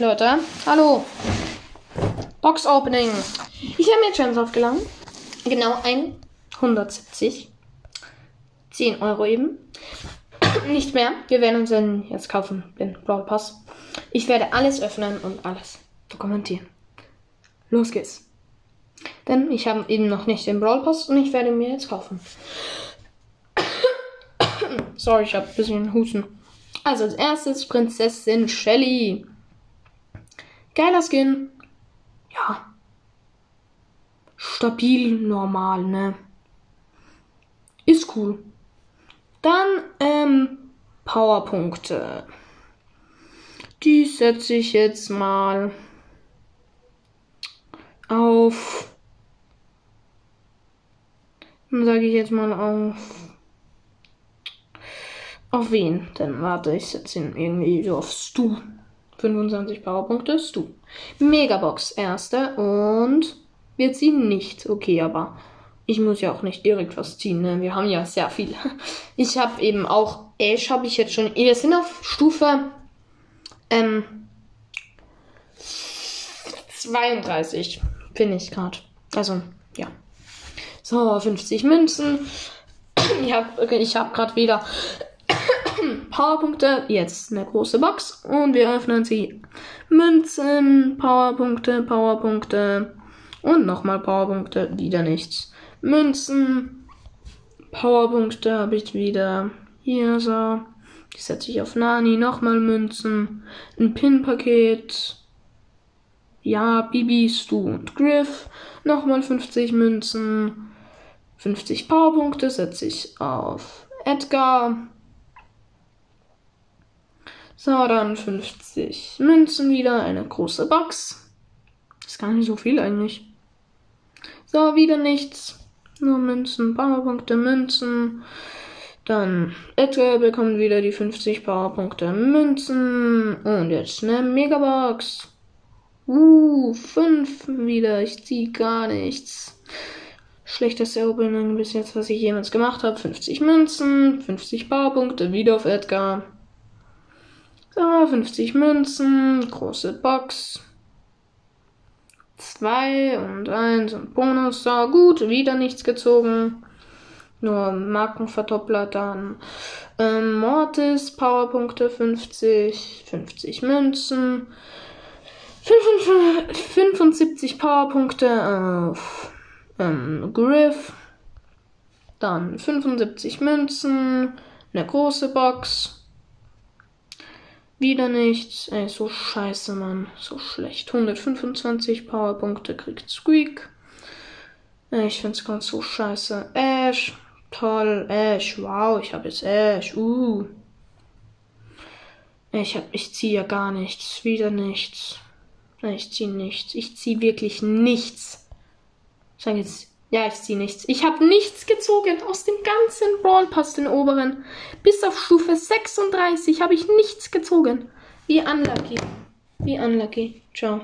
Leute, hallo. Box Opening. Ich habe mir Gems aufgeladen. Genau 170. 10 Euro eben. Nicht mehr. Wir werden uns dann jetzt kaufen, den Brawl Pass. Ich werde alles öffnen und alles dokumentieren. Los geht's. Denn ich habe eben noch nicht den Brawl Pass und ich werde mir jetzt kaufen. Sorry, ich habe ein bisschen Husten. Also als erstes Prinzessin Shelly. Geiler Skin. Ja. Stabil, normal, ne? Ist cool. Dann, ähm, Powerpunkte. Die setze ich jetzt mal auf. Dann sage ich jetzt mal auf. Auf wen? Dann warte, ich setze ihn irgendwie so auf Stu. 25 Powerpunkte, Stu. Megabox, erste. Und wir ziehen nicht. Okay, aber ich muss ja auch nicht direkt was ziehen. Ne? Wir haben ja sehr viel. Ich habe eben auch Ash habe ich jetzt schon. Wir sind auf Stufe ähm, 32. Finde ich gerade. Also, ja. So, 50 Münzen. Ich habe ich hab gerade wieder Powerpunkte. Jetzt eine große Box. Und wir öffnen sie. Münzen, Powerpunkte, Powerpunkte. Und nochmal Powerpunkte. Wieder nichts. Münzen, Powerpunkte habe ich wieder. Hier so. Die setze ich auf Nani. Nochmal Münzen. Ein Pin-Paket. Ja, Bibi, Stu und Griff. Nochmal 50 Münzen. 50 Powerpunkte setze ich auf Edgar. So, dann 50 Münzen wieder. Eine große Box. Ist gar nicht so viel eigentlich. So, wieder nichts. Nur Münzen, Powerpunkte, Münzen. Dann Edgar bekommt wieder die 50 Powerpunkte Münzen. Und jetzt eine Megabox. Uh, 5 wieder. Ich ziehe gar nichts. Schlechteste Opening bis jetzt, was ich jemals gemacht habe. 50 Münzen, 50 Powerpunkte, wieder auf Edgar. So, 50 Münzen, große Box. 2 und 1 und Bonus. So, gut, wieder nichts gezogen. Nur Markenverdoppler dann. Ähm, Mortis, Powerpunkte 50, 50 Münzen. 75 Powerpunkte auf ähm, Griff. Dann 75 Münzen. Eine große Box. Wieder nichts. Ey, so scheiße, Mann. So schlecht. 125 Powerpunkte kriegt Squeak. Ich find's ganz so scheiße. Ash. Toll. Ash. Wow, ich habe jetzt Ash. Uh. Ich hab, ich ziehe ja gar nichts. Wieder nichts. Ich ziehe nichts. Ich ziehe wirklich nichts. Ich sage jetzt ja, ich ziehe nichts. Ich habe nichts gezogen aus dem ganzen Brawl Pass, den oberen. Bis auf Stufe 36 habe ich nichts gezogen. Wie unlucky. Wie unlucky. Ciao.